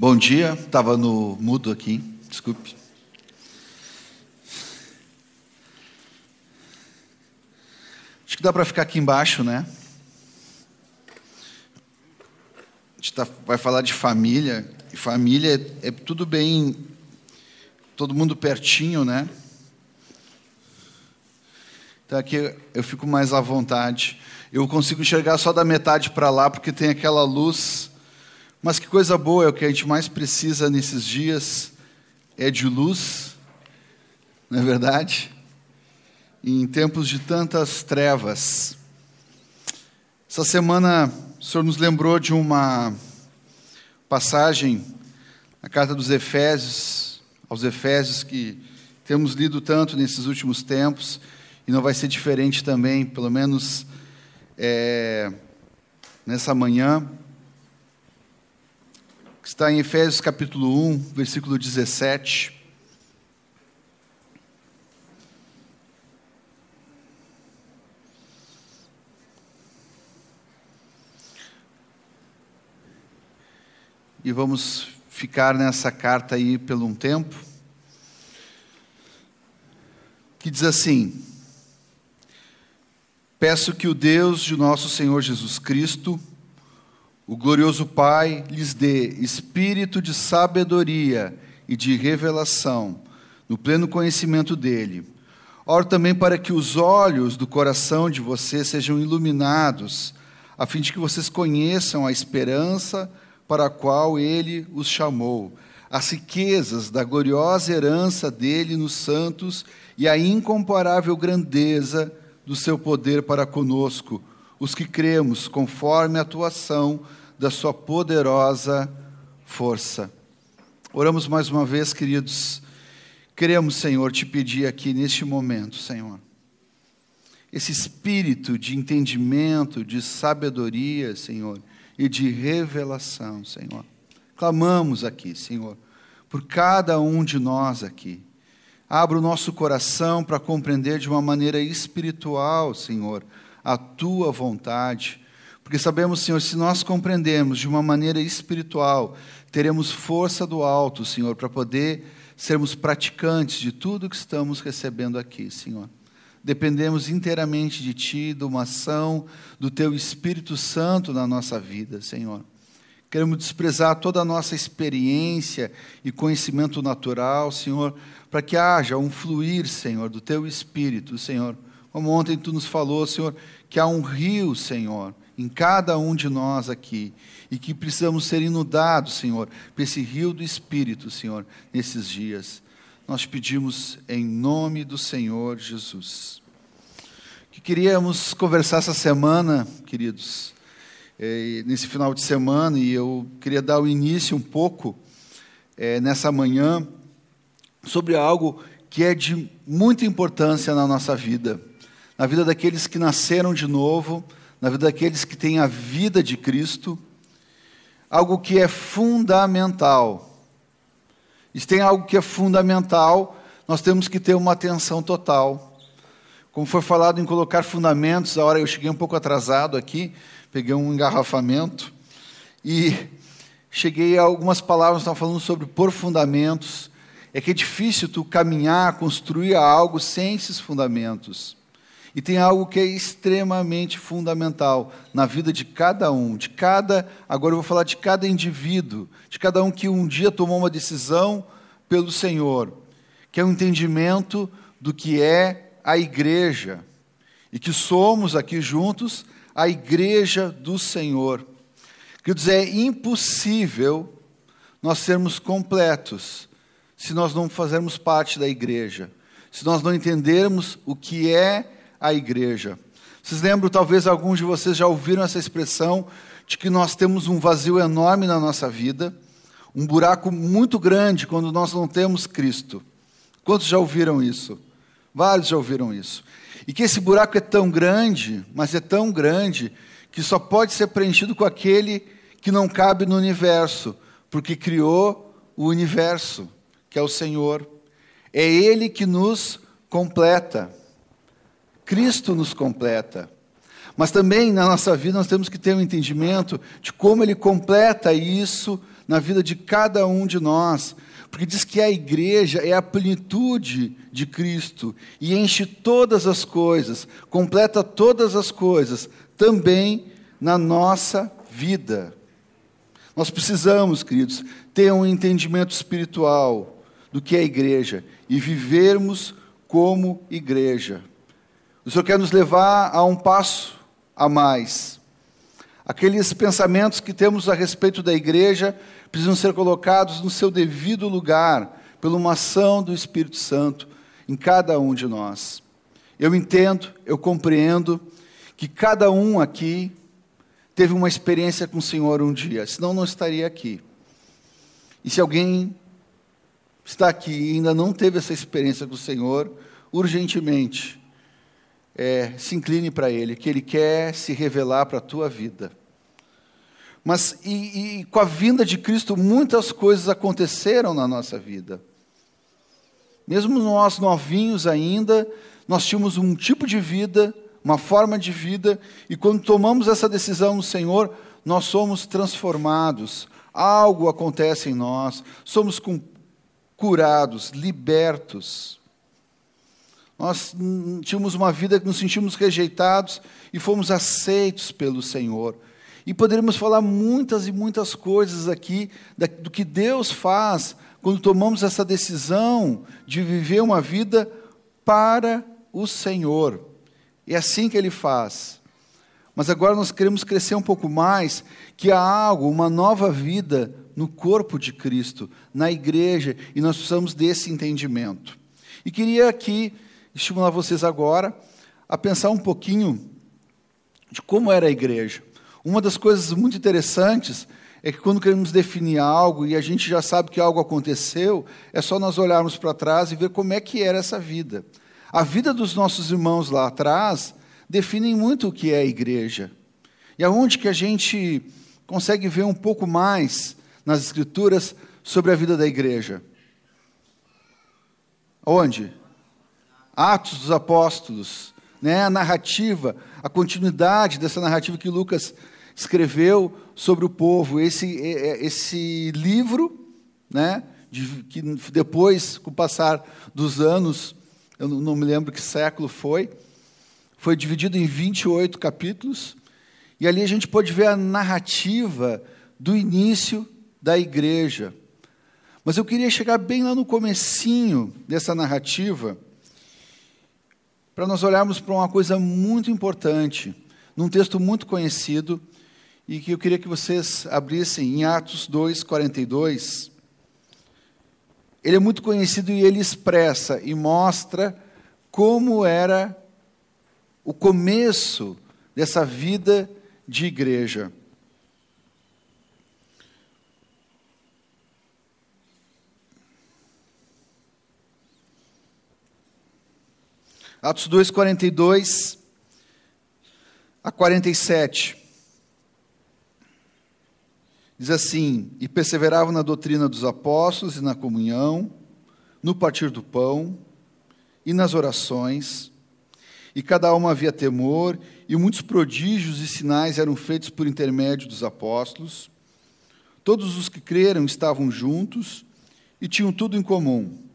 Bom dia, estava no mudo aqui, desculpe. Acho que dá para ficar aqui embaixo, né? A gente tá, vai falar de família, e família é, é tudo bem, todo mundo pertinho, né? Então aqui eu fico mais à vontade. Eu consigo enxergar só da metade para lá, porque tem aquela luz mas que coisa boa, é o que a gente mais precisa nesses dias, é de luz, não é verdade? em tempos de tantas trevas. Essa semana o Senhor nos lembrou de uma passagem na carta dos Efésios, aos Efésios, que temos lido tanto nesses últimos tempos, e não vai ser diferente também, pelo menos é, nessa manhã está em Efésios capítulo 1, versículo 17. E vamos ficar nessa carta aí por um tempo. Que diz assim: Peço que o Deus de nosso Senhor Jesus Cristo, o glorioso Pai lhes dê espírito de sabedoria e de revelação, no pleno conhecimento dele. Oro também para que os olhos do coração de vocês sejam iluminados, a fim de que vocês conheçam a esperança para a qual ele os chamou, as riquezas da gloriosa herança dele nos santos e a incomparável grandeza do seu poder para conosco, os que cremos, conforme a atuação da sua poderosa força. Oramos mais uma vez, queridos. Queremos, Senhor, te pedir aqui neste momento, Senhor, esse espírito de entendimento, de sabedoria, Senhor, e de revelação, Senhor. Clamamos aqui, Senhor, por cada um de nós aqui. Abra o nosso coração para compreender de uma maneira espiritual, Senhor, a tua vontade porque sabemos, Senhor, se nós compreendermos de uma maneira espiritual, teremos força do alto, Senhor, para poder sermos praticantes de tudo que estamos recebendo aqui, Senhor. Dependemos inteiramente de Ti, de uma ação do Teu Espírito Santo na nossa vida, Senhor. Queremos desprezar toda a nossa experiência e conhecimento natural, Senhor, para que haja um fluir, Senhor, do Teu Espírito, Senhor. Como ontem Tu nos falou, Senhor, que há um rio, Senhor, em cada um de nós aqui e que precisamos ser inundados, Senhor, por esse rio do Espírito, Senhor, nesses dias. Nós pedimos em nome do Senhor Jesus. Que queríamos conversar essa semana, queridos, é, nesse final de semana, e eu queria dar o início um pouco é, nessa manhã sobre algo que é de muita importância na nossa vida, na vida daqueles que nasceram de novo na vida daqueles que têm a vida de Cristo, algo que é fundamental. E se tem algo que é fundamental, nós temos que ter uma atenção total. Como foi falado em colocar fundamentos, a hora eu cheguei um pouco atrasado aqui, peguei um engarrafamento e cheguei a algumas palavras que falando sobre por fundamentos. É que é difícil tu caminhar, construir algo sem esses fundamentos. E tem algo que é extremamente fundamental na vida de cada um, de cada, agora eu vou falar de cada indivíduo, de cada um que um dia tomou uma decisão pelo Senhor, que é o um entendimento do que é a igreja e que somos aqui juntos a igreja do Senhor. Quer dizer, é impossível nós sermos completos se nós não fazermos parte da igreja, se nós não entendermos o que é a igreja. Vocês lembram, talvez alguns de vocês já ouviram essa expressão de que nós temos um vazio enorme na nossa vida, um buraco muito grande quando nós não temos Cristo. Quantos já ouviram isso? Vários já ouviram isso. E que esse buraco é tão grande, mas é tão grande, que só pode ser preenchido com aquele que não cabe no universo, porque criou o universo, que é o Senhor. É Ele que nos completa. Cristo nos completa. Mas também na nossa vida nós temos que ter um entendimento de como Ele completa isso na vida de cada um de nós, porque diz que a igreja é a plenitude de Cristo e enche todas as coisas, completa todas as coisas, também na nossa vida. Nós precisamos, queridos, ter um entendimento espiritual do que é a igreja e vivermos como igreja. O Senhor quer nos levar a um passo a mais. Aqueles pensamentos que temos a respeito da igreja precisam ser colocados no seu devido lugar, pela uma ação do Espírito Santo em cada um de nós. Eu entendo, eu compreendo que cada um aqui teve uma experiência com o Senhor um dia, senão não estaria aqui. E se alguém está aqui e ainda não teve essa experiência com o Senhor, urgentemente, é, se incline para Ele, que Ele quer se revelar para a tua vida. Mas e, e, com a vinda de Cristo, muitas coisas aconteceram na nossa vida. Mesmo nós novinhos ainda, nós tínhamos um tipo de vida, uma forma de vida, e quando tomamos essa decisão no Senhor, nós somos transformados, algo acontece em nós, somos curados, libertos. Nós tínhamos uma vida que nos sentimos rejeitados e fomos aceitos pelo Senhor. E poderíamos falar muitas e muitas coisas aqui do que Deus faz quando tomamos essa decisão de viver uma vida para o Senhor. É assim que Ele faz. Mas agora nós queremos crescer um pouco mais, que há algo, uma nova vida no corpo de Cristo, na igreja, e nós precisamos desse entendimento. E queria aqui estimular vocês agora a pensar um pouquinho de como era a igreja. Uma das coisas muito interessantes é que quando queremos definir algo e a gente já sabe que algo aconteceu, é só nós olharmos para trás e ver como é que era essa vida. A vida dos nossos irmãos lá atrás definem muito o que é a igreja. E aonde que a gente consegue ver um pouco mais nas escrituras sobre a vida da igreja? Onde? Atos dos Apóstolos, né? A narrativa, a continuidade dessa narrativa que Lucas escreveu sobre o povo. Esse, é, é, esse livro, né, de, que depois, com o passar dos anos, eu não me lembro que século foi, foi dividido em 28 capítulos, e ali a gente pode ver a narrativa do início da igreja. Mas eu queria chegar bem lá no comecinho dessa narrativa, para nós olharmos para uma coisa muito importante, num texto muito conhecido, e que eu queria que vocês abrissem em Atos 2, 42. Ele é muito conhecido e ele expressa e mostra como era o começo dessa vida de igreja. Atos 2, 42 a 47. Diz assim: E perseveravam na doutrina dos apóstolos e na comunhão, no partir do pão e nas orações. E cada alma havia temor, e muitos prodígios e sinais eram feitos por intermédio dos apóstolos. Todos os que creram estavam juntos e tinham tudo em comum.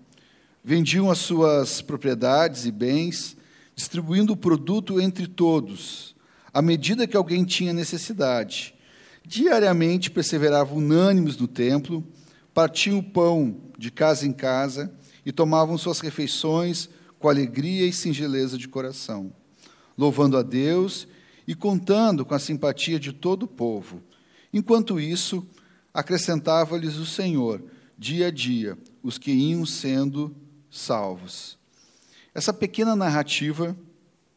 Vendiam as suas propriedades e bens, distribuindo o produto entre todos, à medida que alguém tinha necessidade. Diariamente perseveravam unânimes no templo, partiam o pão de casa em casa e tomavam suas refeições com alegria e singeleza de coração, louvando a Deus e contando com a simpatia de todo o povo. Enquanto isso, acrescentava-lhes o Senhor, dia a dia, os que iam sendo salvos. Essa pequena narrativa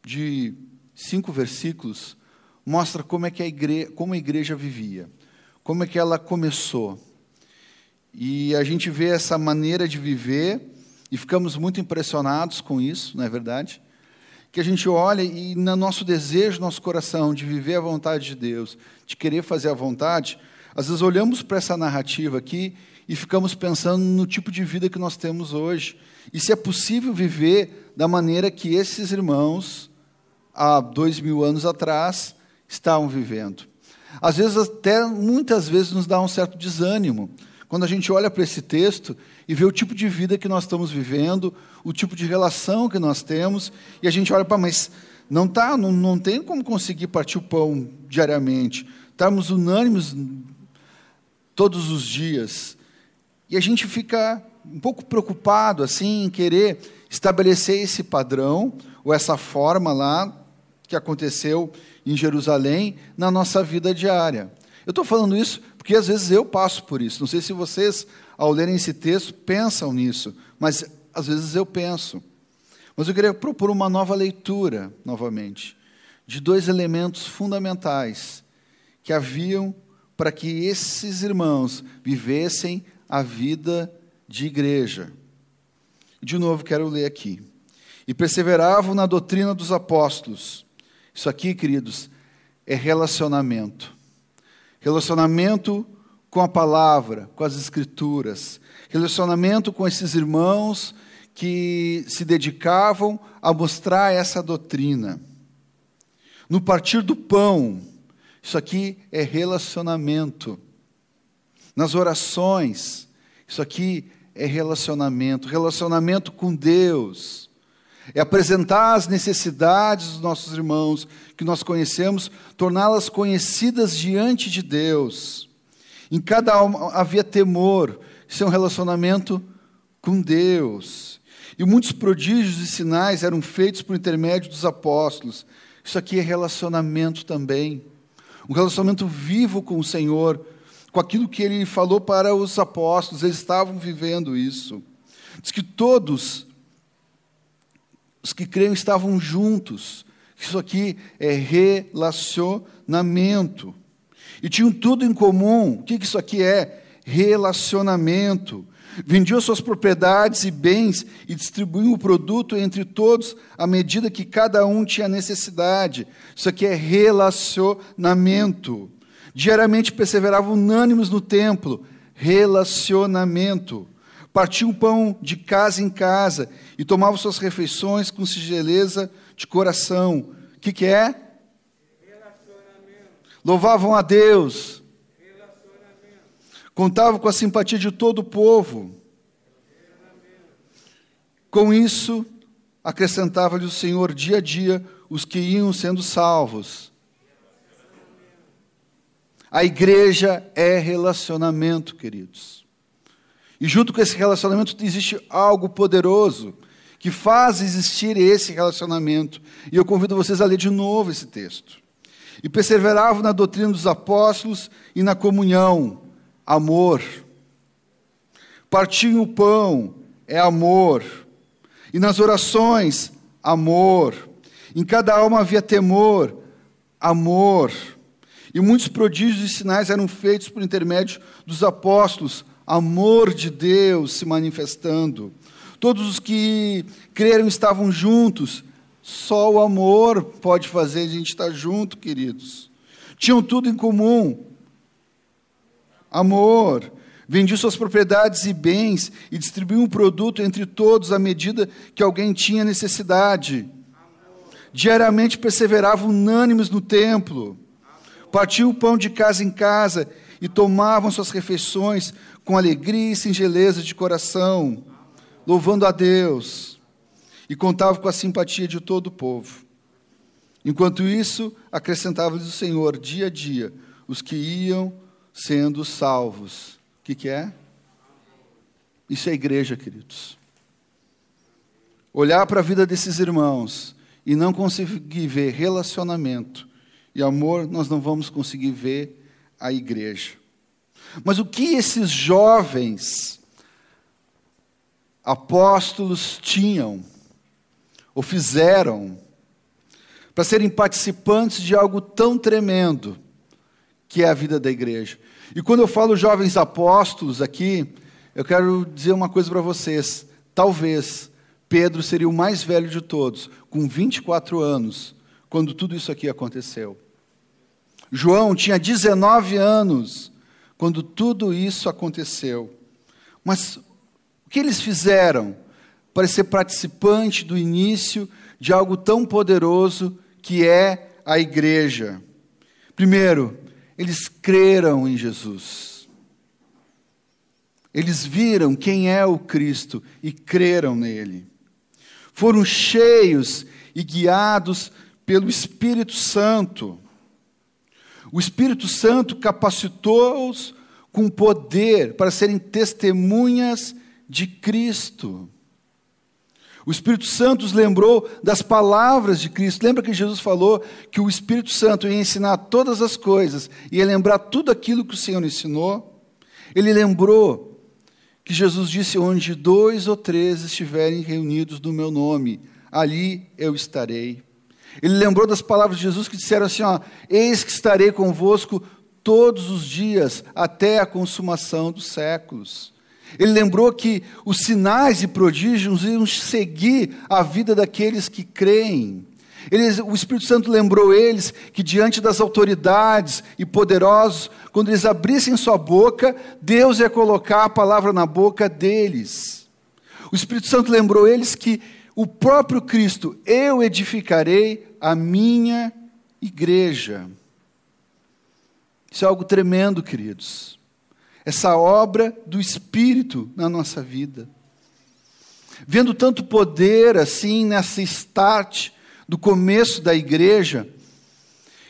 de cinco versículos mostra como é que a igreja, como a igreja vivia, como é que ela começou. E a gente vê essa maneira de viver e ficamos muito impressionados com isso, não é verdade? Que a gente olha e no nosso desejo, nosso coração de viver a vontade de Deus, de querer fazer a vontade, às vezes olhamos para essa narrativa aqui e ficamos pensando no tipo de vida que nós temos hoje. E se é possível viver da maneira que esses irmãos, há dois mil anos atrás, estavam vivendo. Às vezes, até muitas vezes, nos dá um certo desânimo. Quando a gente olha para esse texto e vê o tipo de vida que nós estamos vivendo, o tipo de relação que nós temos, e a gente olha para, mas não tá, não, não tem como conseguir partir o pão diariamente. Estamos unânimes todos os dias. E a gente fica um pouco preocupado assim em querer estabelecer esse padrão ou essa forma lá que aconteceu em Jerusalém na nossa vida diária. Eu estou falando isso porque às vezes eu passo por isso. Não sei se vocês, ao lerem esse texto, pensam nisso, mas às vezes eu penso. Mas eu queria propor uma nova leitura, novamente, de dois elementos fundamentais que haviam para que esses irmãos vivessem a vida de igreja. De novo, quero ler aqui. E perseveravam na doutrina dos apóstolos. Isso aqui, queridos, é relacionamento. Relacionamento com a palavra, com as escrituras. Relacionamento com esses irmãos que se dedicavam a mostrar essa doutrina. No partir do pão, isso aqui é relacionamento. Nas orações, isso aqui é relacionamento, relacionamento com Deus. É apresentar as necessidades dos nossos irmãos que nós conhecemos, torná-las conhecidas diante de Deus. Em cada alma havia temor, isso é um relacionamento com Deus. E muitos prodígios e sinais eram feitos por intermédio dos apóstolos. Isso aqui é relacionamento também. Um relacionamento vivo com o Senhor, com aquilo que ele falou para os apóstolos, eles estavam vivendo isso. Diz que todos os que creem estavam juntos. Isso aqui é relacionamento. E tinham tudo em comum. O que isso aqui é? Relacionamento vendiam suas propriedades e bens e distribuíam o produto entre todos à medida que cada um tinha necessidade. Isso aqui é relacionamento. Diariamente perseveravam unânimes no templo. Relacionamento. Partiam pão de casa em casa e tomavam suas refeições com singeleza de coração. O que, que é? Louvavam a Deus Contava com a simpatia de todo o povo. Com isso, acrescentava-lhe o Senhor dia a dia os que iam sendo salvos. A igreja é relacionamento, queridos. E junto com esse relacionamento existe algo poderoso que faz existir esse relacionamento. E eu convido vocês a ler de novo esse texto. E perseveravam na doutrina dos apóstolos e na comunhão amor. Partir o pão é amor. E nas orações, amor. Em cada alma havia temor, amor. E muitos prodígios e sinais eram feitos por intermédio dos apóstolos, amor de Deus se manifestando. Todos os que creram estavam juntos. Só o amor pode fazer a gente estar junto, queridos. Tinham tudo em comum amor. Vendiu suas propriedades e bens e distribuiu um produto entre todos à medida que alguém tinha necessidade. Diariamente perseveravam unânimes no templo. Partiam o pão de casa em casa e tomavam suas refeições com alegria e singeleza de coração, louvando a Deus. E contavam com a simpatia de todo o povo. Enquanto isso, acrescentava-lhes o Senhor dia a dia os que iam sendo salvos. O que, que é? Isso é igreja, queridos. Olhar para a vida desses irmãos e não conseguir ver relacionamento e amor, nós não vamos conseguir ver a igreja. Mas o que esses jovens apóstolos tinham ou fizeram para serem participantes de algo tão tremendo que é a vida da igreja? E quando eu falo jovens apóstolos aqui, eu quero dizer uma coisa para vocês. Talvez Pedro seria o mais velho de todos, com 24 anos, quando tudo isso aqui aconteceu. João tinha 19 anos quando tudo isso aconteceu. Mas o que eles fizeram para ser participante do início de algo tão poderoso que é a igreja? Primeiro, eles creram em Jesus. Eles viram quem é o Cristo e creram nele. Foram cheios e guiados pelo Espírito Santo. O Espírito Santo capacitou-os com poder para serem testemunhas de Cristo. O Espírito Santo os lembrou das palavras de Cristo. Lembra que Jesus falou que o Espírito Santo ia ensinar todas as coisas, ia lembrar tudo aquilo que o Senhor ensinou? Ele lembrou que Jesus disse: Onde dois ou três estiverem reunidos no meu nome, ali eu estarei. Ele lembrou das palavras de Jesus que disseram assim: ó, Eis que estarei convosco todos os dias, até a consumação dos séculos. Ele lembrou que os sinais e prodígios iam seguir a vida daqueles que creem. O Espírito Santo lembrou eles que, diante das autoridades e poderosos, quando eles abrissem sua boca, Deus ia colocar a palavra na boca deles. O Espírito Santo lembrou eles que o próprio Cristo, eu edificarei a minha igreja. Isso é algo tremendo, queridos essa obra do Espírito na nossa vida. Vendo tanto poder assim nessa start do começo da igreja,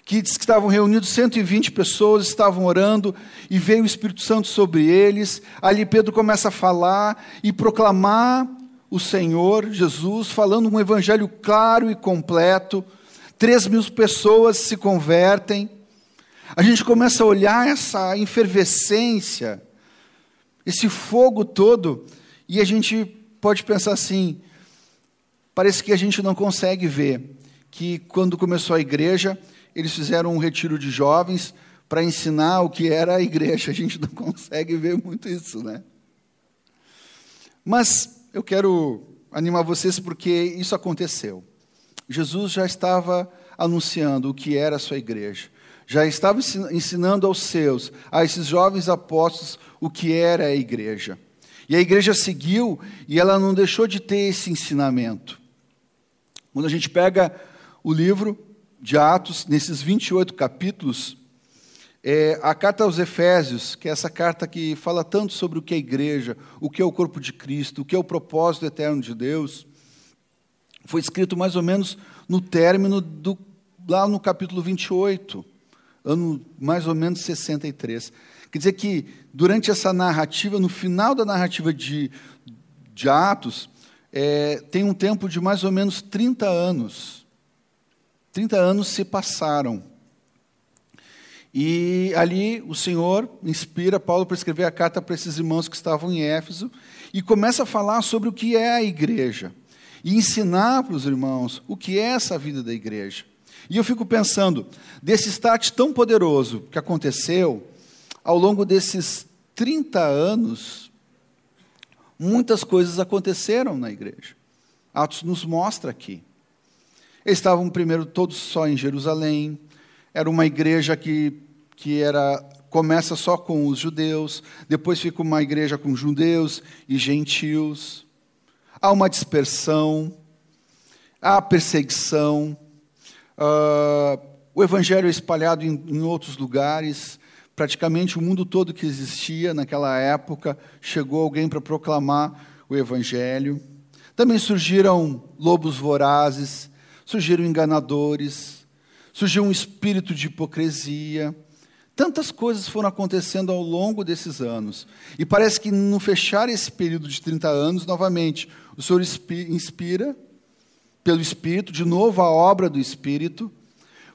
que diz que estavam reunidos 120 pessoas, estavam orando e veio o Espírito Santo sobre eles. Ali Pedro começa a falar e proclamar o Senhor Jesus, falando um evangelho claro e completo. Três mil pessoas se convertem a gente começa a olhar essa efervescência, esse fogo todo, e a gente pode pensar assim: parece que a gente não consegue ver que quando começou a igreja, eles fizeram um retiro de jovens para ensinar o que era a igreja. A gente não consegue ver muito isso, né? Mas eu quero animar vocês porque isso aconteceu. Jesus já estava anunciando o que era a sua igreja já estava ensinando aos seus, a esses jovens apóstolos, o que era a igreja. E a igreja seguiu e ela não deixou de ter esse ensinamento. Quando a gente pega o livro de Atos, nesses 28 capítulos, é, a carta aos Efésios, que é essa carta que fala tanto sobre o que é igreja, o que é o corpo de Cristo, o que é o propósito eterno de Deus, foi escrito mais ou menos no término do, lá no capítulo 28 ano mais ou menos 63. Quer dizer que, durante essa narrativa, no final da narrativa de, de Atos, é, tem um tempo de mais ou menos 30 anos. 30 anos se passaram. E ali o Senhor inspira Paulo para escrever a carta para esses irmãos que estavam em Éfeso e começa a falar sobre o que é a igreja e ensinar para os irmãos o que é essa vida da igreja. E eu fico pensando, desse start tão poderoso que aconteceu, ao longo desses 30 anos, muitas coisas aconteceram na igreja. Atos nos mostra aqui. Eles estavam primeiro todos só em Jerusalém, era uma igreja que, que era começa só com os judeus, depois fica uma igreja com judeus e gentios. Há uma dispersão, há perseguição, Uh, o evangelho é espalhado em, em outros lugares. Praticamente o mundo todo que existia naquela época chegou alguém para proclamar o evangelho. Também surgiram lobos vorazes, surgiram enganadores, surgiu um espírito de hipocrisia. Tantas coisas foram acontecendo ao longo desses anos. E parece que no fechar esse período de 30 anos, novamente, o Senhor inspira pelo Espírito, de novo a obra do Espírito,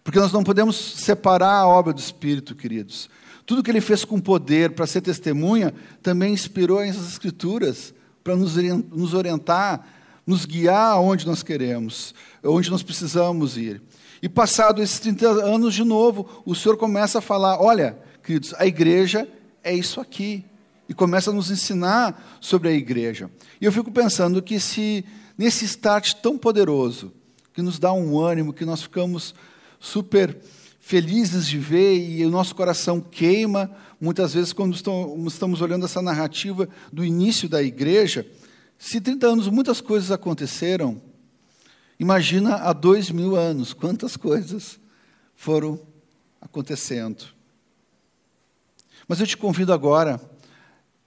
porque nós não podemos separar a obra do Espírito, queridos. Tudo que ele fez com poder para ser testemunha também inspirou essas Escrituras para nos orientar, nos guiar aonde nós queremos, onde nós precisamos ir. E passado esses 30 anos de novo, o Senhor começa a falar: olha, queridos, a igreja é isso aqui. E começa a nos ensinar sobre a igreja. E eu fico pensando que se nesse start tão poderoso, que nos dá um ânimo, que nós ficamos super felizes de ver e o nosso coração queima, muitas vezes, quando estamos olhando essa narrativa do início da igreja. Se 30 anos muitas coisas aconteceram, imagina há dois mil anos quantas coisas foram acontecendo. Mas eu te convido agora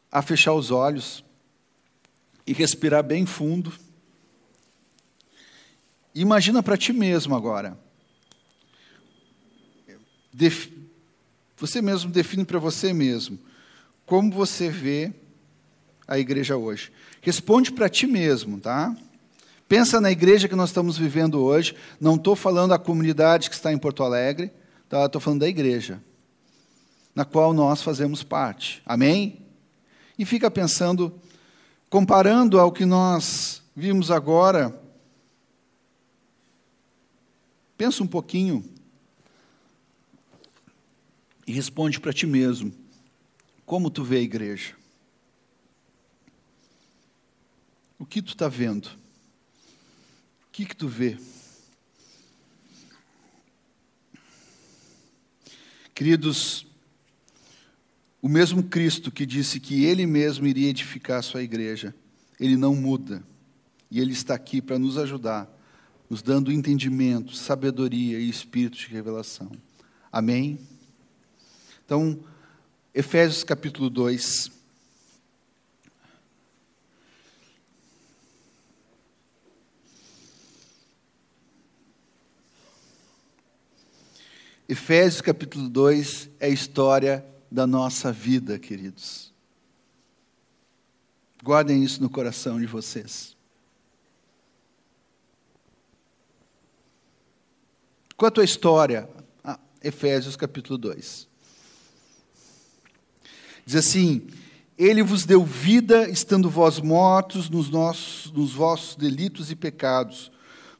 a fechar os olhos e respirar bem fundo. Imagina para ti mesmo agora. Def... Você mesmo define para você mesmo como você vê a igreja hoje. Responde para ti mesmo, tá? Pensa na igreja que nós estamos vivendo hoje. Não estou falando da comunidade que está em Porto Alegre, tá? Estou falando da igreja, na qual nós fazemos parte. Amém? E fica pensando, comparando ao que nós vimos agora. Pensa um pouquinho e responde para ti mesmo. Como tu vê a igreja? O que tu está vendo? Que, que tu vê? Queridos, o mesmo Cristo que disse que Ele mesmo iria edificar a sua igreja, Ele não muda. E Ele está aqui para nos ajudar, nos dando entendimento, sabedoria e espírito de revelação. Amém? Então, Efésios capítulo 2. Efésios capítulo 2 é a história da nossa vida, queridos. Guardem isso no coração de vocês. Qual a tua história? Ah, Efésios capítulo 2. Diz assim: Ele vos deu vida, estando vós mortos nos, nossos, nos vossos delitos e pecados,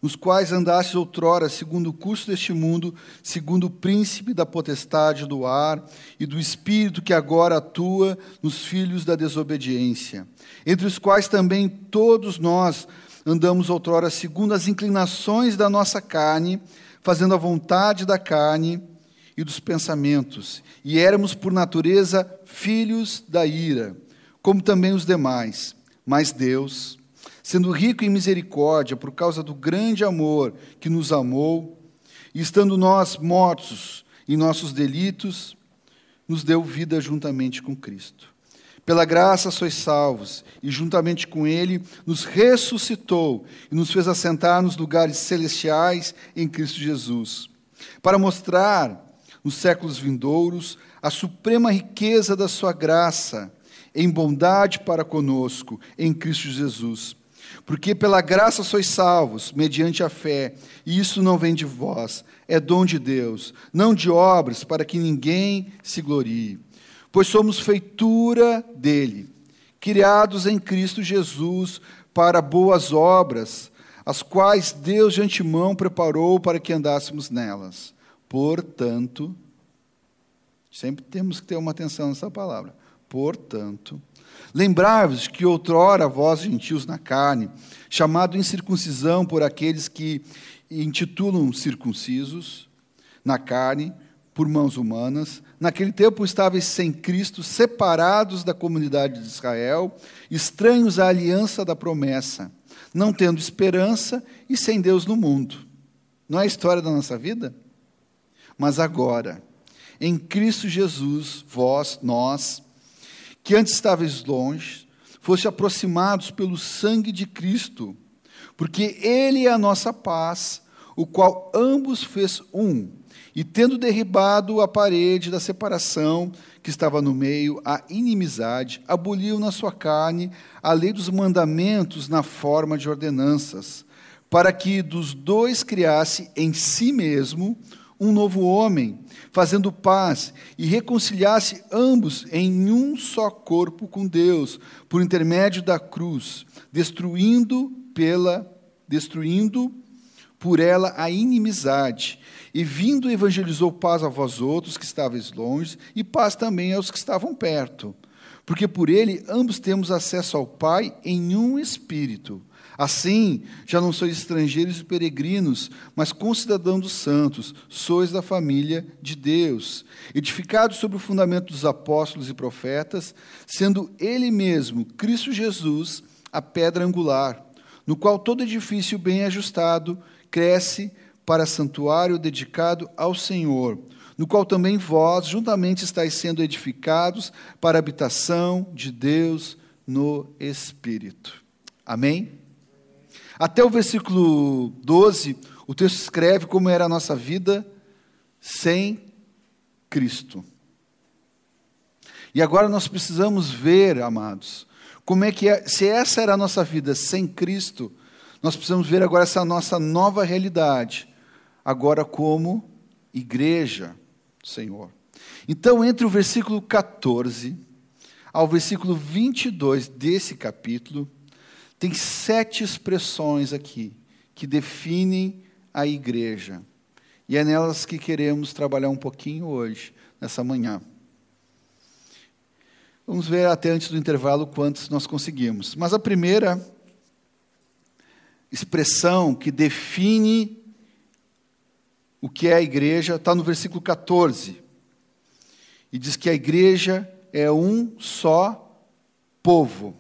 nos quais andastes outrora, segundo o curso deste mundo, segundo o príncipe da potestade do ar e do espírito que agora atua nos filhos da desobediência, entre os quais também todos nós andamos outrora segundo as inclinações da nossa carne, fazendo a vontade da carne e dos pensamentos, e éramos por natureza filhos da ira, como também os demais. Mas Deus, sendo rico em misericórdia por causa do grande amor que nos amou, e estando nós mortos em nossos delitos, nos deu vida juntamente com Cristo. Pela graça sois salvos, e juntamente com Ele nos ressuscitou e nos fez assentar nos lugares celestiais em Cristo Jesus, para mostrar nos séculos vindouros a suprema riqueza da Sua graça em bondade para conosco em Cristo Jesus. Porque pela graça sois salvos, mediante a fé, e isso não vem de vós, é dom de Deus, não de obras, para que ninguém se glorie. Pois somos feitura dele, criados em Cristo Jesus para boas obras, as quais Deus de antemão preparou para que andássemos nelas. Portanto, sempre temos que ter uma atenção nessa palavra. Portanto, lembrai-vos que outrora vós, gentios na carne, chamado incircuncisão por aqueles que intitulam circuncisos na carne, por mãos humanas, naquele tempo estáveis sem Cristo, separados da comunidade de Israel, estranhos à aliança da promessa, não tendo esperança e sem Deus no mundo. Não é a história da nossa vida? Mas agora, em Cristo Jesus, vós, nós, que antes estáveis longe, foste aproximados pelo sangue de Cristo, porque Ele é a nossa paz, o qual ambos fez um, e tendo derribado a parede da separação que estava no meio, a inimizade, aboliu na sua carne a lei dos mandamentos na forma de ordenanças, para que dos dois criasse em si mesmo um novo homem, fazendo paz e reconciliasse ambos em um só corpo com Deus, por intermédio da cruz, destruindo pela destruindo por ela a inimizade. E vindo evangelizou paz a vós outros que estáveis longe e paz também aos que estavam perto. Porque por ele ambos temos acesso ao Pai em um espírito. Assim, já não sois estrangeiros e peregrinos, mas concidadãos dos santos, sois da família de Deus, edificados sobre o fundamento dos apóstolos e profetas, sendo Ele mesmo, Cristo Jesus, a pedra angular, no qual todo edifício bem ajustado cresce para santuário dedicado ao Senhor, no qual também vós juntamente estáis sendo edificados para a habitação de Deus no Espírito. Amém? Até o versículo 12, o texto escreve como era a nossa vida sem Cristo. E agora nós precisamos ver, amados, como é que é, se essa era a nossa vida sem Cristo, nós precisamos ver agora essa nossa nova realidade, agora como igreja Senhor. Então, entre o versículo 14 ao versículo 22 desse capítulo, tem sete expressões aqui que definem a igreja. E é nelas que queremos trabalhar um pouquinho hoje, nessa manhã. Vamos ver até antes do intervalo quantos nós conseguimos. Mas a primeira expressão que define o que é a igreja está no versículo 14. E diz que a igreja é um só povo.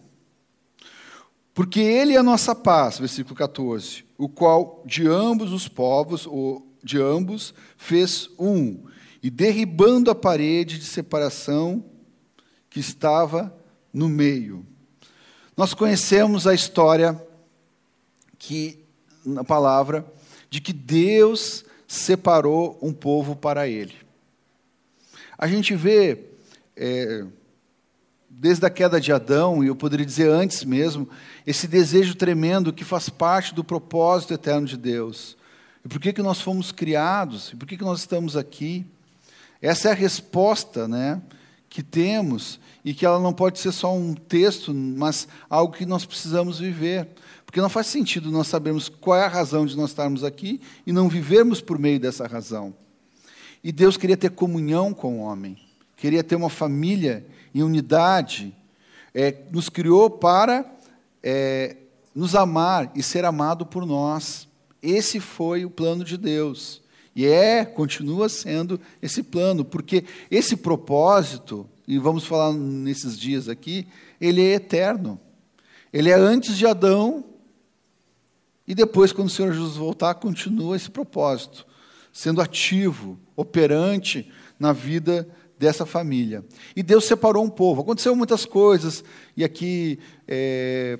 Porque ele é a nossa paz, versículo 14, o qual de ambos os povos, ou de ambos, fez um, e derribando a parede de separação que estava no meio. Nós conhecemos a história que na palavra de que Deus separou um povo para ele. A gente vê é, desde a queda de Adão, e eu poderia dizer antes mesmo, esse desejo tremendo que faz parte do propósito eterno de Deus. E por que, que nós fomos criados? E por que, que nós estamos aqui? Essa é a resposta né, que temos e que ela não pode ser só um texto, mas algo que nós precisamos viver. Porque não faz sentido nós sabermos qual é a razão de nós estarmos aqui e não vivermos por meio dessa razão. E Deus queria ter comunhão com o homem, queria ter uma família em unidade, é, nos criou para é, nos amar e ser amado por nós. Esse foi o plano de Deus. E é, continua sendo esse plano, porque esse propósito e vamos falar nesses dias aqui, ele é eterno. Ele é antes de Adão, e depois, quando o Senhor Jesus voltar, continua esse propósito, sendo ativo, operante na vida dessa família. E Deus separou um povo. Aconteceu muitas coisas, e aqui é,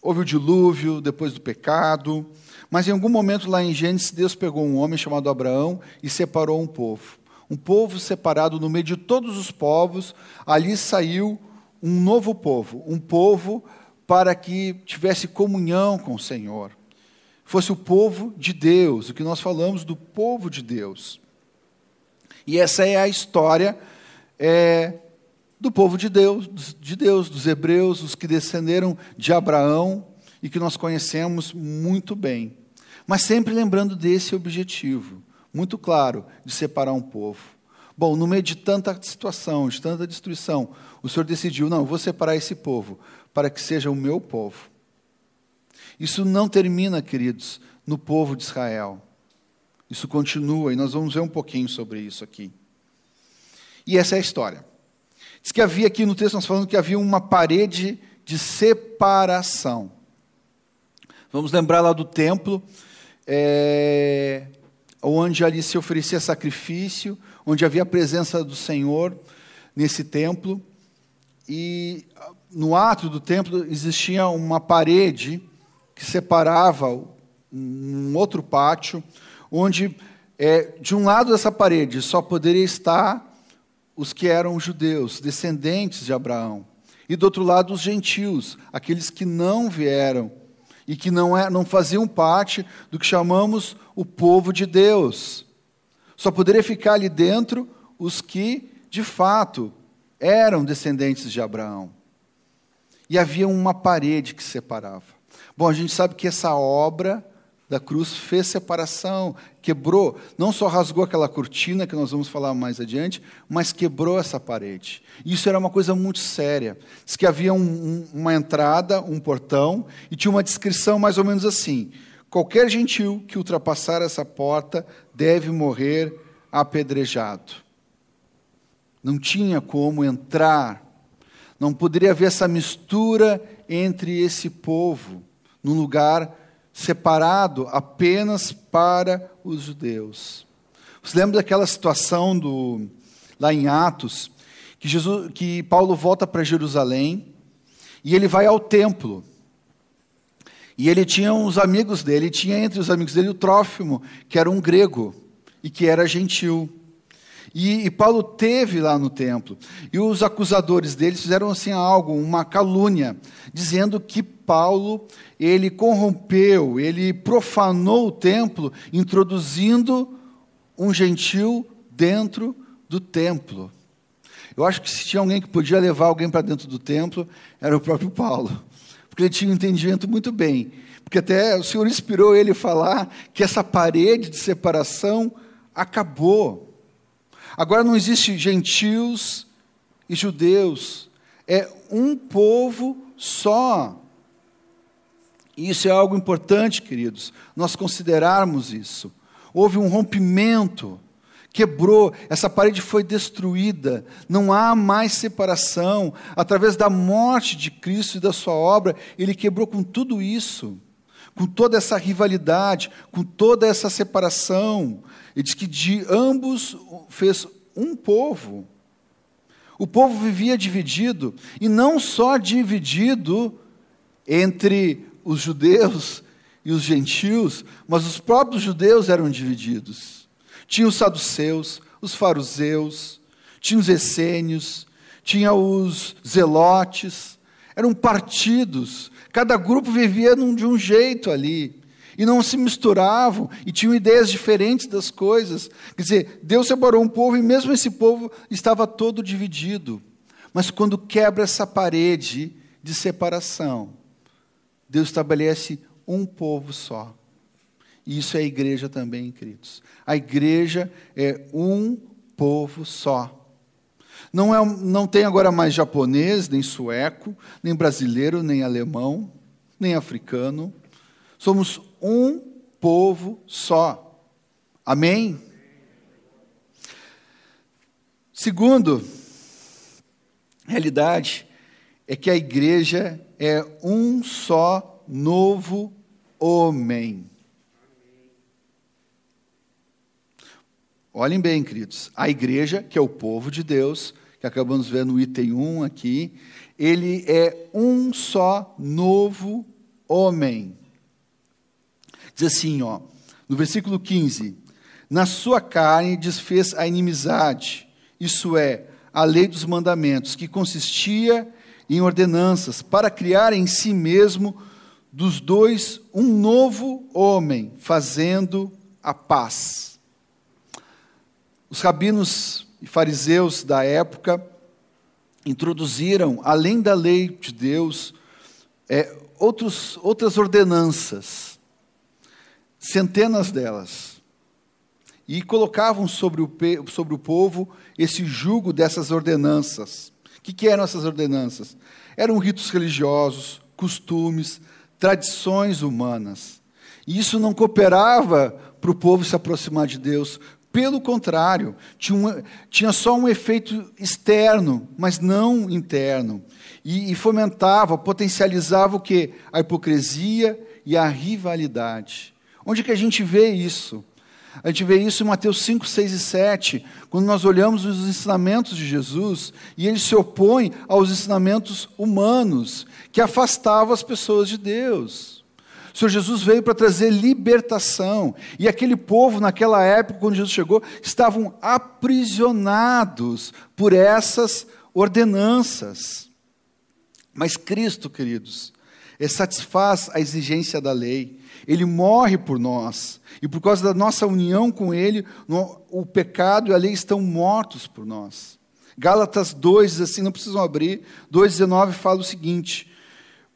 houve o dilúvio depois do pecado, mas em algum momento lá em Gênesis, Deus pegou um homem chamado Abraão e separou um povo um povo separado no meio de todos os povos, ali saiu um novo povo, um povo para que tivesse comunhão com o Senhor. Fosse o povo de Deus, o que nós falamos do povo de Deus. E essa é a história é, do povo de Deus, de Deus, dos hebreus, os que descenderam de Abraão e que nós conhecemos muito bem. Mas sempre lembrando desse objetivo muito claro de separar um povo. Bom, no meio de tanta situação, de tanta destruição, o Senhor decidiu: não, eu vou separar esse povo para que seja o meu povo. Isso não termina, queridos, no povo de Israel. Isso continua e nós vamos ver um pouquinho sobre isso aqui. E essa é a história. Diz que havia aqui no texto, nós falando que havia uma parede de separação. Vamos lembrar lá do templo. É, onde ali se oferecia sacrifício, onde havia a presença do Senhor nesse templo. E no ato do templo existia uma parede que separava um outro pátio, onde é, de um lado dessa parede só poderia estar os que eram judeus, descendentes de Abraão, e do outro lado os gentios, aqueles que não vieram e que não, é, não faziam parte do que chamamos o povo de Deus. Só poderia ficar ali dentro os que, de fato, eram descendentes de Abraão. E havia uma parede que separava. Bom, a gente sabe que essa obra da cruz fez separação, quebrou, não só rasgou aquela cortina que nós vamos falar mais adiante, mas quebrou essa parede. Isso era uma coisa muito séria. Diz que havia um, um, uma entrada, um portão, e tinha uma descrição mais ou menos assim: qualquer gentil que ultrapassar essa porta deve morrer apedrejado. Não tinha como entrar, não poderia haver essa mistura entre esse povo, num lugar separado apenas para os judeus. Você lembra daquela situação do, lá em Atos, que, Jesus, que Paulo volta para Jerusalém e ele vai ao templo. E ele tinha uns amigos dele, tinha entre os amigos dele o Trófimo, que era um grego e que era gentil. E, e, Paulo teve lá no templo. E os acusadores deles fizeram assim algo, uma calúnia, dizendo que Paulo, ele corrompeu, ele profanou o templo, introduzindo um gentil dentro do templo. Eu acho que se tinha alguém que podia levar alguém para dentro do templo, era o próprio Paulo. Porque ele tinha um entendimento muito bem. Porque até o Senhor inspirou ele a falar que essa parede de separação acabou. Agora não existe gentios e judeus, é um povo só. E isso é algo importante, queridos, nós considerarmos isso. Houve um rompimento, quebrou, essa parede foi destruída, não há mais separação. Através da morte de Cristo e da sua obra, ele quebrou com tudo isso, com toda essa rivalidade, com toda essa separação. Ele diz que de ambos fez um povo. O povo vivia dividido, e não só dividido entre os judeus e os gentios, mas os próprios judeus eram divididos. Tinha os saduceus, os fariseus, tinha os essênios, tinha os zelotes, eram partidos, cada grupo vivia de um jeito ali e não se misturavam e tinham ideias diferentes das coisas. Quer dizer, Deus separou um povo e mesmo esse povo estava todo dividido. Mas quando quebra essa parede de separação, Deus estabelece um povo só. E isso é a igreja também, queridos. A igreja é um povo só. Não, é, não tem agora mais japonês, nem sueco, nem brasileiro, nem alemão, nem africano. Somos um povo só. Amém? Segundo, realidade é que a igreja é um só novo homem. Olhem bem, queridos. A igreja, que é o povo de Deus, que acabamos vendo no item 1 aqui, ele é um só novo homem. Diz assim, ó, no versículo 15: Na sua carne desfez a inimizade, isso é, a lei dos mandamentos, que consistia em ordenanças, para criar em si mesmo dos dois um novo homem, fazendo a paz. Os rabinos e fariseus da época introduziram, além da lei de Deus, é, outros, outras ordenanças centenas delas, e colocavam sobre o, sobre o povo esse jugo dessas ordenanças. Que, que eram essas ordenanças? Eram ritos religiosos, costumes, tradições humanas. E isso não cooperava para o povo se aproximar de Deus. Pelo contrário, tinha, tinha só um efeito externo, mas não interno. E, e fomentava, potencializava o que? A hipocrisia e a rivalidade. Onde que a gente vê isso? A gente vê isso em Mateus 5, 6 e 7, quando nós olhamos os ensinamentos de Jesus e ele se opõe aos ensinamentos humanos que afastavam as pessoas de Deus. O Senhor Jesus veio para trazer libertação, e aquele povo, naquela época, quando Jesus chegou, estavam aprisionados por essas ordenanças. Mas Cristo, queridos, satisfaz a exigência da lei. Ele morre por nós. E por causa da nossa união com Ele, o pecado e a lei estão mortos por nós. Gálatas 2 diz assim, não precisam abrir, 2,19 fala o seguinte: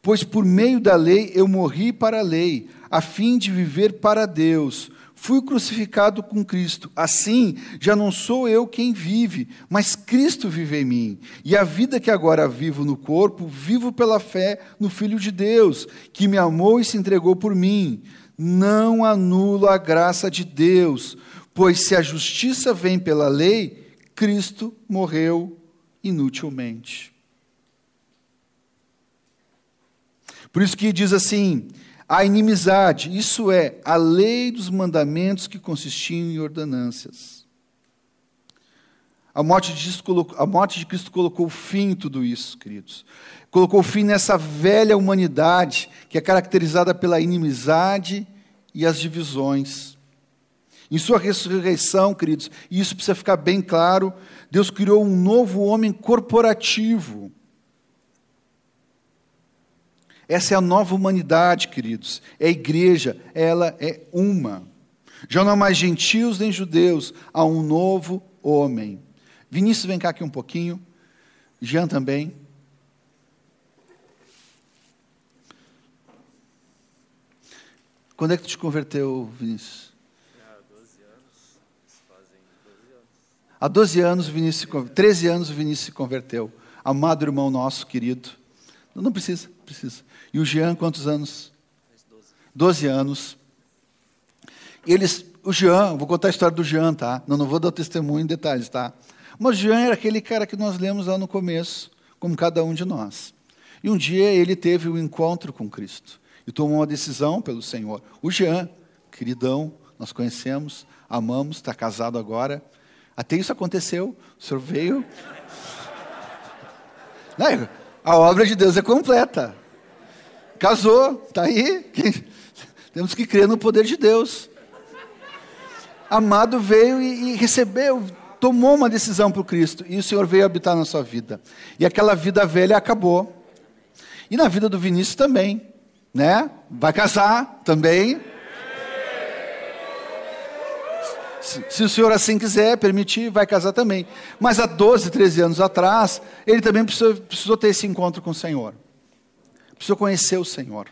Pois por meio da lei eu morri para a lei, a fim de viver para Deus. Fui crucificado com Cristo. Assim, já não sou eu quem vive, mas Cristo vive em mim. E a vida que agora vivo no corpo, vivo pela fé no Filho de Deus, que me amou e se entregou por mim. Não anulo a graça de Deus, pois se a justiça vem pela lei, Cristo morreu inutilmente. Por isso que diz assim: a inimizade, isso é, a lei dos mandamentos que consistiam em ordenâncias. A morte, de Cristo, a morte de Cristo colocou fim em tudo isso, queridos. Colocou fim nessa velha humanidade que é caracterizada pela inimizade e as divisões. Em sua ressurreição, queridos, e isso precisa ficar bem claro, Deus criou um novo homem corporativo. Essa é a nova humanidade, queridos. É a igreja, ela é uma. Já não há mais gentios nem judeus, há um novo homem. Vinícius, vem cá aqui um pouquinho. Jean também. Quando é que tu te converteu, Vinícius? Há 12 anos. Fazem 12 anos. Há 12 anos, o Vinícius, se con- 13 anos, o Vinícius se converteu. Amado irmão nosso, querido. Não, não precisa, precisa. E o Jean, quantos anos? Faz 12. 12 anos. Eles, o Jean, vou contar a história do Jean, tá? Não, não vou dar testemunho em detalhes, tá? Mas Jean era aquele cara que nós lemos lá no começo, como cada um de nós. E um dia ele teve um encontro com Cristo e tomou uma decisão pelo Senhor. O Jean, queridão, nós conhecemos, amamos, está casado agora. Até isso aconteceu. O senhor veio. Não, a obra de Deus é completa. Casou, está aí. Temos que crer no poder de Deus. Amado veio e, e recebeu, tomou uma decisão para o Cristo. E o Senhor veio habitar na sua vida. E aquela vida velha acabou. E na vida do Vinícius também. Né? Vai casar também. Se, se o senhor assim quiser, permitir, vai casar também. Mas há 12, 13 anos atrás, ele também precisou, precisou ter esse encontro com o Senhor. Precisou conhecer o Senhor.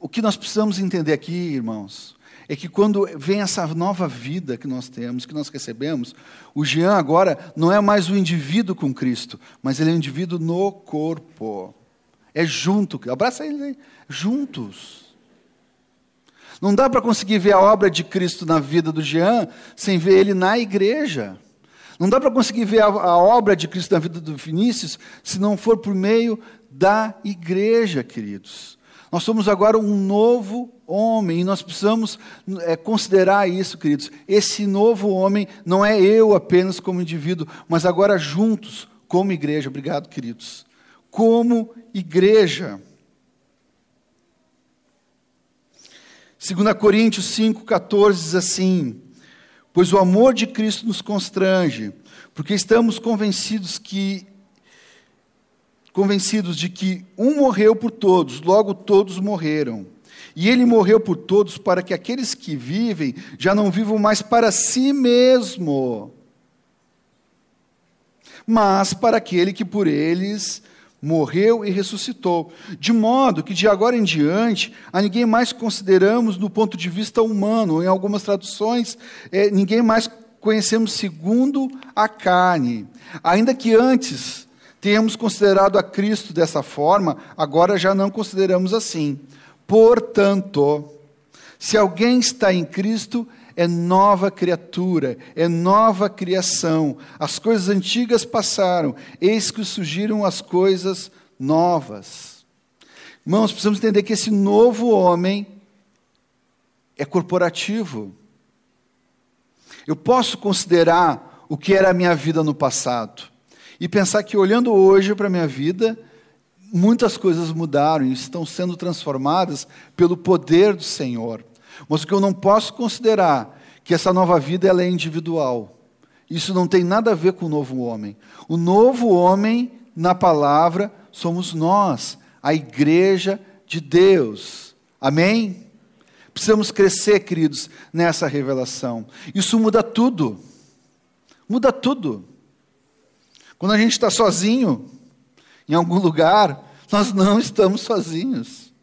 O que nós precisamos entender aqui, irmãos, é que quando vem essa nova vida que nós temos, que nós recebemos, o Jean agora não é mais o indivíduo com Cristo, mas ele é um indivíduo no corpo. É junto, abraça ele aí, juntos. Não dá para conseguir ver a obra de Cristo na vida do Jean sem ver ele na igreja. Não dá para conseguir ver a, a, obra de Cristo na vida do Vinícius se não for por meio da igreja, queridos. Nós somos agora um novo homem e nós precisamos é, considerar isso, queridos. Esse novo homem não é eu apenas como indivíduo, mas agora juntos, como igreja. Obrigado, queridos. Como igreja. 2 Coríntios 5,14 diz assim: Pois o amor de Cristo nos constrange, porque estamos convencidos que convencidos de que um morreu por todos, logo todos morreram. E ele morreu por todos para que aqueles que vivem já não vivam mais para si mesmo, mas para aquele que por eles morreu e ressuscitou. De modo que de agora em diante, a ninguém mais consideramos do ponto de vista humano, em algumas traduções, é, ninguém mais conhecemos segundo a carne. Ainda que antes tenhamos considerado a Cristo dessa forma, agora já não consideramos assim. Portanto, se alguém está em Cristo, é nova criatura, é nova criação. As coisas antigas passaram, eis que surgiram as coisas novas. Irmãos, precisamos entender que esse novo homem é corporativo. Eu posso considerar o que era a minha vida no passado e pensar que olhando hoje para a minha vida, muitas coisas mudaram e estão sendo transformadas pelo poder do Senhor. Mas o que eu não posso considerar que essa nova vida ela é individual. Isso não tem nada a ver com o novo homem. O novo homem, na palavra, somos nós, a igreja de Deus. Amém? Precisamos crescer, queridos, nessa revelação. Isso muda tudo. Muda tudo. Quando a gente está sozinho, em algum lugar, nós não estamos sozinhos.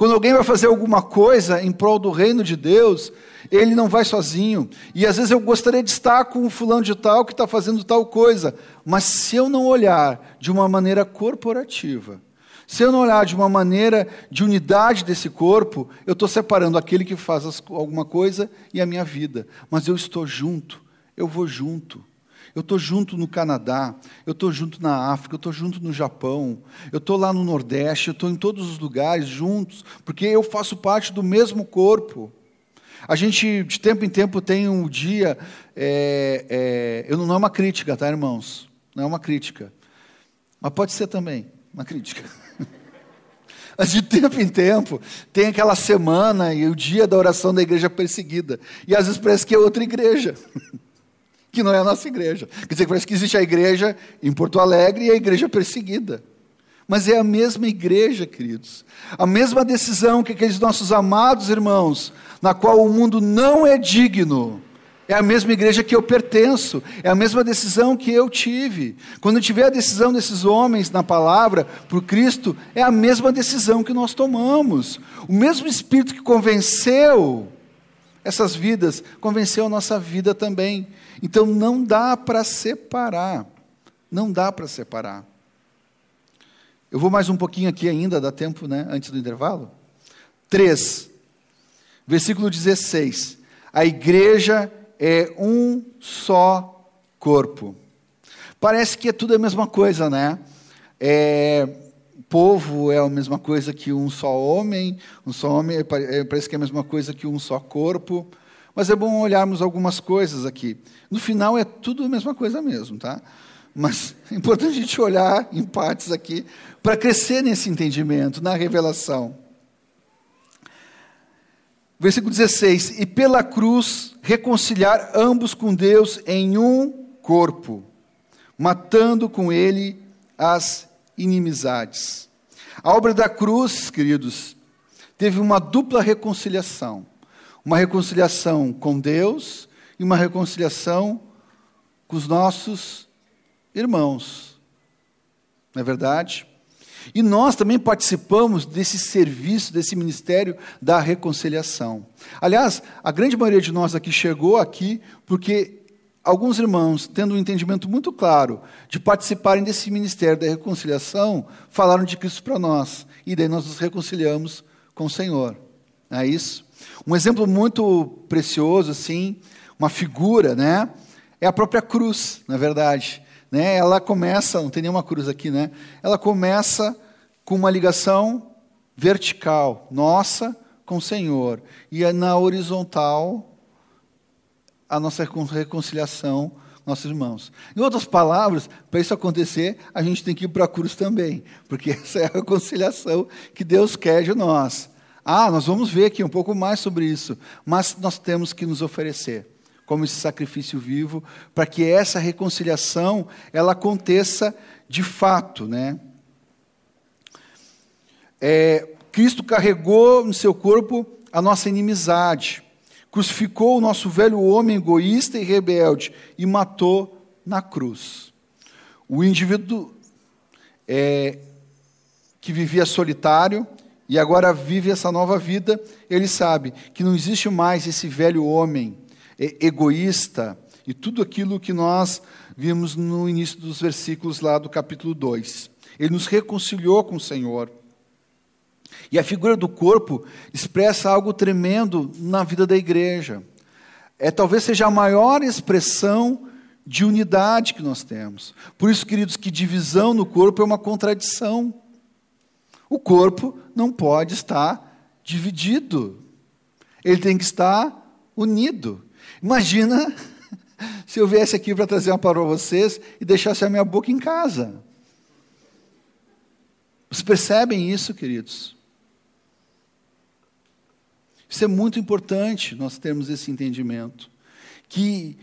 Quando alguém vai fazer alguma coisa em prol do reino de Deus, ele não vai sozinho. E às vezes eu gostaria de estar com o fulano de tal que está fazendo tal coisa, mas se eu não olhar de uma maneira corporativa, se eu não olhar de uma maneira de unidade desse corpo, eu estou separando aquele que faz alguma coisa e a minha vida. Mas eu estou junto, eu vou junto. Eu estou junto no Canadá, eu estou junto na África, eu estou junto no Japão, eu estou lá no Nordeste, eu estou em todos os lugares juntos, porque eu faço parte do mesmo corpo. A gente, de tempo em tempo, tem um dia. É, é, eu não, é uma crítica, tá, irmãos? Não é uma crítica. Mas pode ser também uma crítica. Mas de tempo em tempo, tem aquela semana e o dia da oração da igreja perseguida. E às vezes parece que é outra igreja, que não é a nossa igreja. Quer dizer, parece que existe a igreja em Porto Alegre e a igreja perseguida. Mas é a mesma igreja, queridos. A mesma decisão que aqueles nossos amados irmãos, na qual o mundo não é digno, é a mesma igreja que eu pertenço, é a mesma decisão que eu tive. Quando tiver a decisão desses homens na palavra por Cristo, é a mesma decisão que nós tomamos. O mesmo Espírito que convenceu essas vidas, convenceu a nossa vida também. Então não dá para separar. Não dá para separar. Eu vou mais um pouquinho aqui ainda, dá tempo, né? Antes do intervalo. 3, versículo 16. A igreja é um só corpo. Parece que é tudo a mesma coisa, né? É, povo é a mesma coisa que um só homem, um só homem é, parece que é a mesma coisa que um só corpo. Mas é bom olharmos algumas coisas aqui. No final é tudo a mesma coisa mesmo, tá? Mas é importante a gente olhar em partes aqui para crescer nesse entendimento, na revelação. Versículo 16: E pela cruz reconciliar ambos com Deus em um corpo, matando com ele as inimizades. A obra da cruz, queridos, teve uma dupla reconciliação: uma reconciliação com Deus e uma reconciliação com os nossos irmãos. Não é verdade? E nós também participamos desse serviço, desse ministério da reconciliação. Aliás, a grande maioria de nós aqui chegou aqui porque alguns irmãos, tendo um entendimento muito claro de participarem desse ministério da reconciliação, falaram de Cristo para nós. E daí nós nos reconciliamos com o Senhor. Não é isso? Um exemplo muito precioso, assim, uma figura, né? É a própria cruz, na verdade né, ela começa, não tem nenhuma cruz aqui, né? Ela começa com uma ligação vertical, nossa com o Senhor, e é na horizontal a nossa reconciliação nossos irmãos. Em outras palavras, para isso acontecer, a gente tem que ir para a cruz também, porque essa é a reconciliação que Deus quer de nós. Ah, nós vamos ver aqui um pouco mais sobre isso, mas nós temos que nos oferecer como esse sacrifício vivo, para que essa reconciliação ela aconteça de fato, né? É, Cristo carregou no seu corpo a nossa inimizade, crucificou o nosso velho homem egoísta e rebelde e matou na cruz. O indivíduo é, que vivia solitário e agora vive essa nova vida, ele sabe que não existe mais esse velho homem egoísta e tudo aquilo que nós vimos no início dos versículos lá do capítulo 2. Ele nos reconciliou com o Senhor. E a figura do corpo expressa algo tremendo na vida da igreja. É talvez seja a maior expressão de unidade que nós temos. Por isso, queridos, que divisão no corpo é uma contradição. O corpo não pode estar dividido. Ele tem que estar unido. Imagina se eu viesse aqui para trazer uma palavra para vocês e deixasse a minha boca em casa. Vocês percebem isso, queridos? Isso é muito importante nós termos esse entendimento que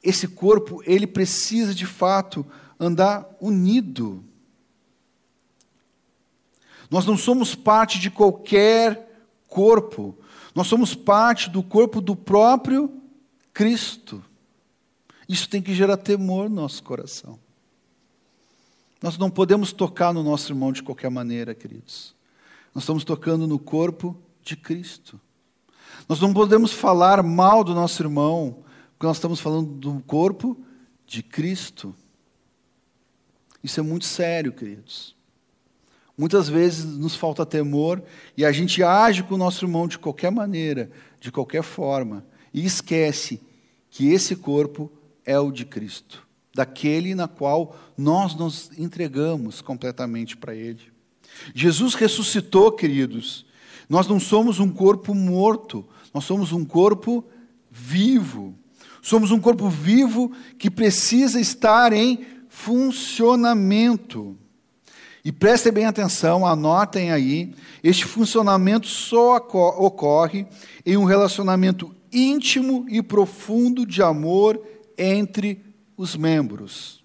esse corpo ele precisa de fato andar unido. Nós não somos parte de qualquer corpo, nós somos parte do corpo do próprio Cristo. Isso tem que gerar temor no nosso coração. Nós não podemos tocar no nosso irmão de qualquer maneira, queridos. Nós estamos tocando no corpo de Cristo. Nós não podemos falar mal do nosso irmão, porque nós estamos falando do corpo de Cristo. Isso é muito sério, queridos. Muitas vezes nos falta temor e a gente age com o nosso irmão de qualquer maneira, de qualquer forma, e esquece que esse corpo é o de Cristo, daquele na qual nós nos entregamos completamente para Ele. Jesus ressuscitou, queridos. Nós não somos um corpo morto, Nós somos um corpo vivo. Somos um corpo vivo que precisa estar em funcionamento. E prestem bem atenção, anotem aí, este funcionamento só ocorre em um relacionamento íntimo e profundo de amor entre os membros.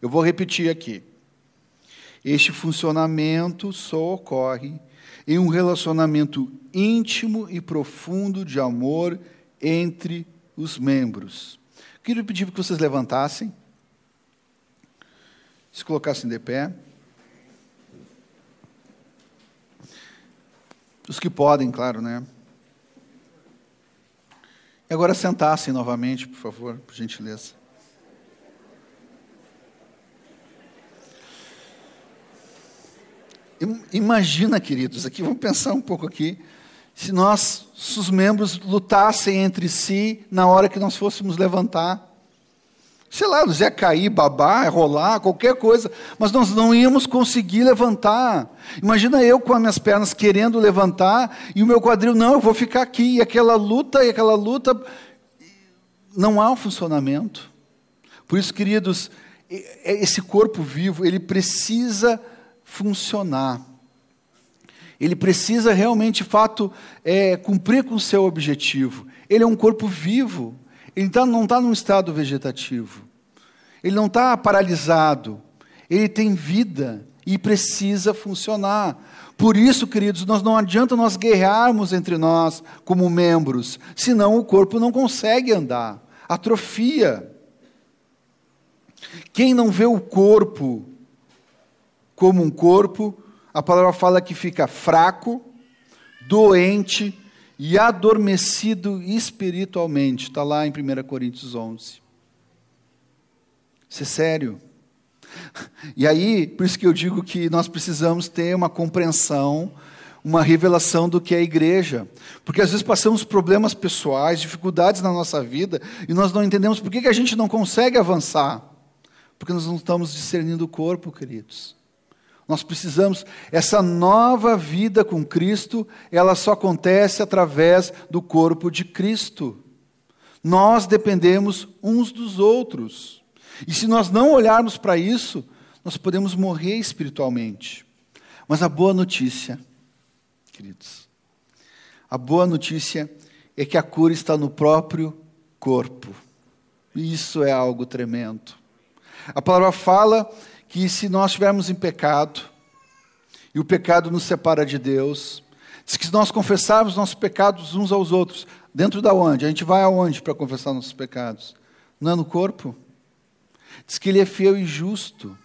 Eu vou repetir aqui. Este funcionamento só ocorre em um relacionamento íntimo e profundo de amor entre os membros. Queria pedir que vocês levantassem, se colocassem de pé. Os que podem, claro, né? E agora sentassem novamente, por favor, por gentileza. Imagina, queridos, aqui vamos pensar um pouco aqui, se nós, os membros lutassem entre si na hora que nós fôssemos levantar. Sei lá, nós ia cair, babar, rolar, qualquer coisa, mas nós não íamos conseguir levantar. Imagina eu com as minhas pernas querendo levantar e o meu quadril, não, eu vou ficar aqui, e aquela luta, e aquela luta. Não há um funcionamento. Por isso, queridos, esse corpo vivo, ele precisa funcionar. Ele precisa realmente, de fato, é, cumprir com o seu objetivo. Ele é um corpo vivo. Ele tá, não está num estado vegetativo. Ele não está paralisado. Ele tem vida e precisa funcionar. Por isso, queridos, nós não adianta nós guerrearmos entre nós como membros, senão o corpo não consegue andar. Atrofia. Quem não vê o corpo como um corpo, a palavra fala que fica fraco, doente e adormecido espiritualmente. Está lá em 1 Coríntios 11. Isso é sério. E aí, por isso que eu digo que nós precisamos ter uma compreensão, uma revelação do que é a igreja. Porque às vezes passamos problemas pessoais, dificuldades na nossa vida, e nós não entendemos por que, que a gente não consegue avançar. Porque nós não estamos discernindo o corpo, queridos. Nós precisamos, essa nova vida com Cristo, ela só acontece através do corpo de Cristo. Nós dependemos uns dos outros. E se nós não olharmos para isso, nós podemos morrer espiritualmente. Mas a boa notícia, queridos, a boa notícia é que a cura está no próprio corpo. E isso é algo tremendo. A palavra fala que se nós estivermos em pecado, e o pecado nos separa de Deus, diz que se nós confessarmos nossos pecados uns aos outros, dentro da onde? A gente vai aonde para confessar nossos pecados? Não é no corpo? Diz que Ele é fiel e justo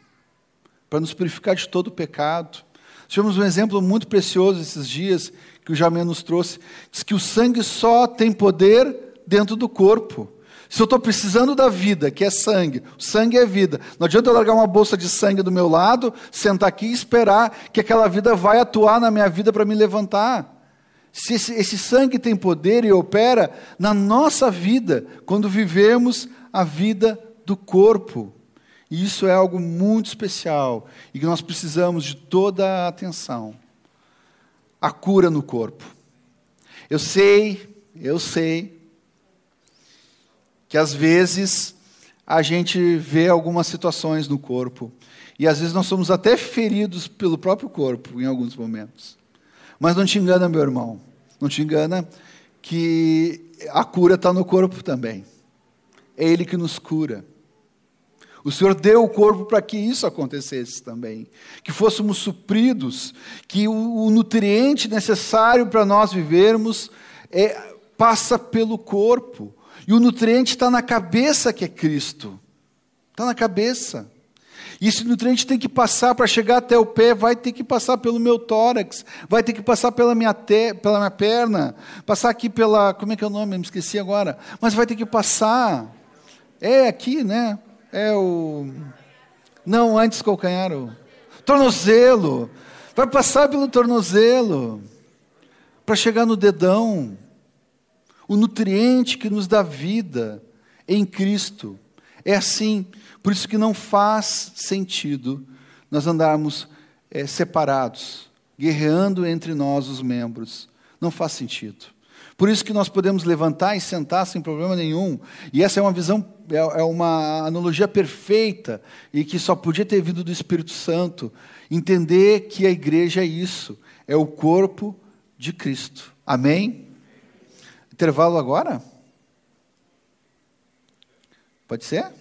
para nos purificar de todo o pecado. Tivemos um exemplo muito precioso esses dias que o Jamé nos trouxe. Diz que o sangue só tem poder dentro do corpo. Se eu estou precisando da vida, que é sangue, sangue é vida. Não adianta eu largar uma bolsa de sangue do meu lado, sentar aqui e esperar que aquela vida vai atuar na minha vida para me levantar. Se esse, esse sangue tem poder e opera na nossa vida, quando vivemos a vida do corpo. E isso é algo muito especial e que nós precisamos de toda a atenção. A cura no corpo. Eu sei, eu sei que às vezes a gente vê algumas situações no corpo e às vezes nós somos até feridos pelo próprio corpo em alguns momentos. Mas não te engana, meu irmão, não te engana que a cura está no corpo também. É Ele que nos cura. O Senhor deu o corpo para que isso acontecesse também, que fôssemos supridos, que o, nutriente necessário para nós vivermos é, passa pelo corpo. E o nutriente está na cabeça que é Cristo. Está na cabeça. E esse nutriente tem que passar para chegar até o pé, vai ter que passar pelo meu tórax, vai ter que passar pela minha, te, pela minha perna, passar aqui pela. Como é que é o nome? Me esqueci agora. Mas vai ter que passar. É aqui, né? É o. Não, antes calcanhar, o tornozelo. Vai passar pelo tornozelo para chegar no dedão o nutriente que nos dá vida em Cristo. É assim, por isso que não faz sentido nós andarmos é, separados, guerreando entre nós os membros. Não faz sentido. Por isso que nós podemos levantar e sentar sem problema nenhum. E essa é uma visão, é é uma analogia perfeita e que só podia ter vindo do Espírito Santo. Entender que a igreja é isso, é o corpo de Cristo. Amém? Intervalo agora? Pode ser?